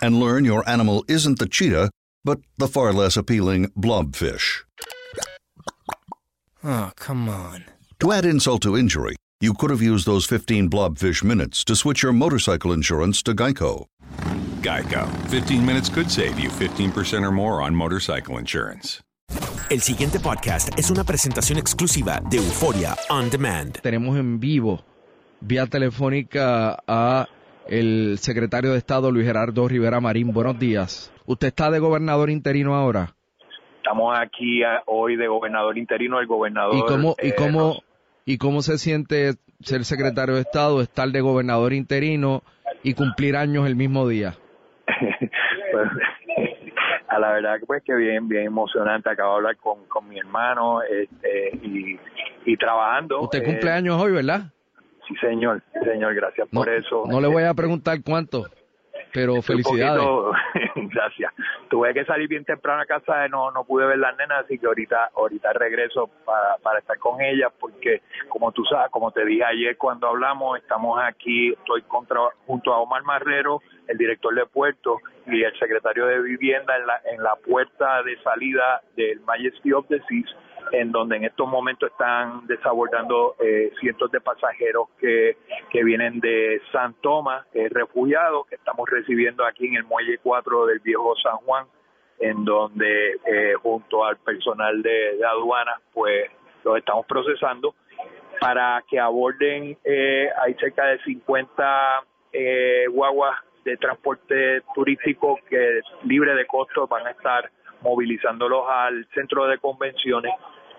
And learn your animal isn't the cheetah, but the far less appealing blobfish. Oh, come on. To add insult to injury, you could have used those 15 blobfish minutes to switch your motorcycle insurance to Geico. Geico. 15 minutes could save you 15% or more on motorcycle insurance. El siguiente podcast es una presentación exclusiva de Euforia On Demand. tenemos en vivo, vía telefónica, a el secretario de Estado Luis Gerardo Rivera Marín. Buenos días. ¿Usted está de gobernador interino ahora? Estamos aquí eh, hoy de gobernador interino, el gobernador. ¿Y cómo, y eh, cómo, nos- y cómo se siente ser secretario de Estado, estar de gobernador interino y cumplir años el mismo día? pues, a la verdad que pues que bien, bien emocionante. Acabo de hablar con, con mi hermano este, y, y trabajando. Usted eh, cumple años hoy, ¿verdad? Sí, señor, señor, gracias No, por eso. no le voy a preguntar cuánto, pero felicidades. poquito- gracias. Tuve que salir bien temprano a casa, no no pude ver las nenas, así que ahorita ahorita regreso para, para estar con ellas, porque como tú sabes, como te dije ayer cuando hablamos, estamos aquí, estoy contra, junto a Omar Marrero, el director de puerto y el secretario de vivienda en la, en la puerta de salida del Majesty of the Seas, en donde en estos momentos están desabordando eh, cientos de pasajeros que, que vienen de San Tomás, eh, refugiados, que estamos recibiendo aquí en el Muelle 4 del Viejo San Juan, en donde eh, junto al personal de, de aduana, pues los estamos procesando. Para que aborden, eh, hay cerca de 50 eh, guaguas de transporte turístico que libre de costo van a estar movilizándolos al centro de convenciones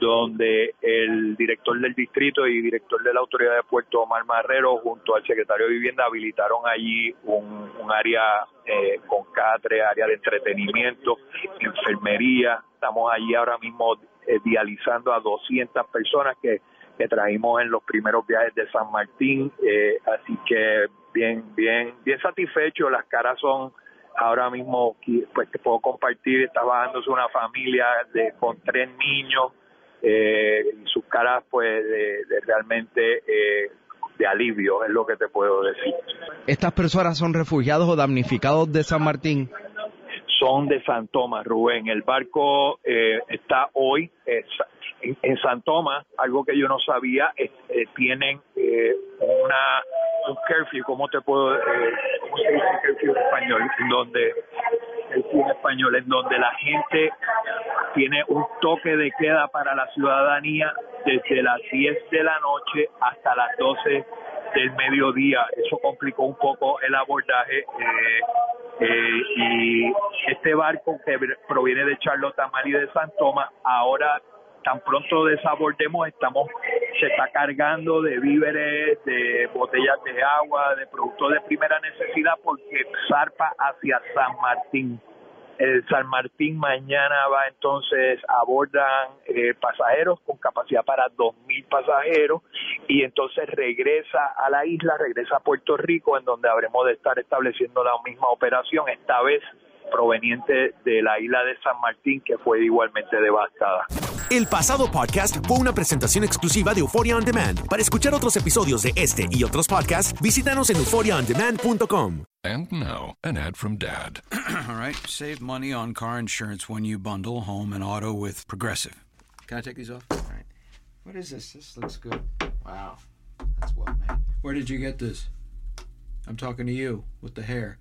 donde el director del distrito y director de la autoridad de Puerto Omar Marrero junto al secretario de vivienda habilitaron allí un, un área eh, con catre, área de entretenimiento, enfermería. Estamos allí ahora mismo eh, dializando a 200 personas que, que trajimos en los primeros viajes de San Martín, eh, así que bien, bien, bien satisfecho. Las caras son ahora mismo, pues te puedo compartir, está bajándose una familia de con tres niños, eh, y sus caras pues de, de realmente eh, de alivio, es lo que te puedo decir. ¿Estas personas son refugiados o damnificados de San Martín? son de San Tomás, Rubén. El barco eh, está hoy eh, en, en San Tomás, algo que yo no sabía, es- eh, tienen eh, una un curfew, ¿cómo te puedo, eh, cómo se dice curfew en español? En donde, en español, en donde la gente tiene un toque de queda para la ciudadanía desde las 10 de la noche hasta las 12 del mediodía. Eso complicó un poco el abordaje. eh, eh, y este barco que proviene de Charlotte y de San Tomás, ahora tan pronto desabordemos, estamos, se está cargando de víveres, de botellas de agua, de productos de primera necesidad, porque zarpa hacia San Martín. El San Martín mañana va entonces, abordan eh, pasajeros con capacidad para 2.000 pasajeros y entonces regresa a la isla, regresa a Puerto Rico, en donde habremos de estar estableciendo la misma operación, esta vez proveniente de la isla de San Martín, que fue igualmente devastada. El pasado podcast fue una presentación exclusiva de Euphoria On Demand. Para escuchar otros episodios de este y otros podcasts, visítanos en euphoriaondemand.com. And now, an ad from Dad. All right, save money on car insurance when you bundle home and auto with Progressive. Can I take these off? All right. What is this? This looks good. Wow, that's well made. Where did you get this? I'm talking to you with the hair.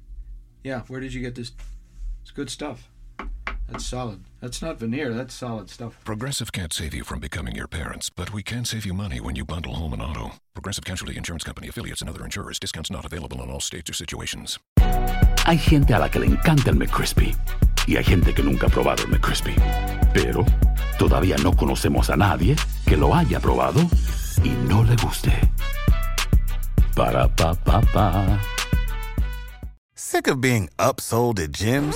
Yeah, where did you get this? It's good stuff. That's solid. That's not veneer, that's solid stuff. Progressive can't save you from becoming your parents, but we can save you money when you bundle home and auto. Progressive Casualty Insurance Company affiliates and other insurers. Discounts not available in all states or situations. Hay gente a la que le encanta el McCrispy y hay gente que nunca ha probado el McCrispy. Pero todavía no conocemos a nadie que lo haya probado y no le guste. Para pa pa pa. Sick of being upsold at gyms?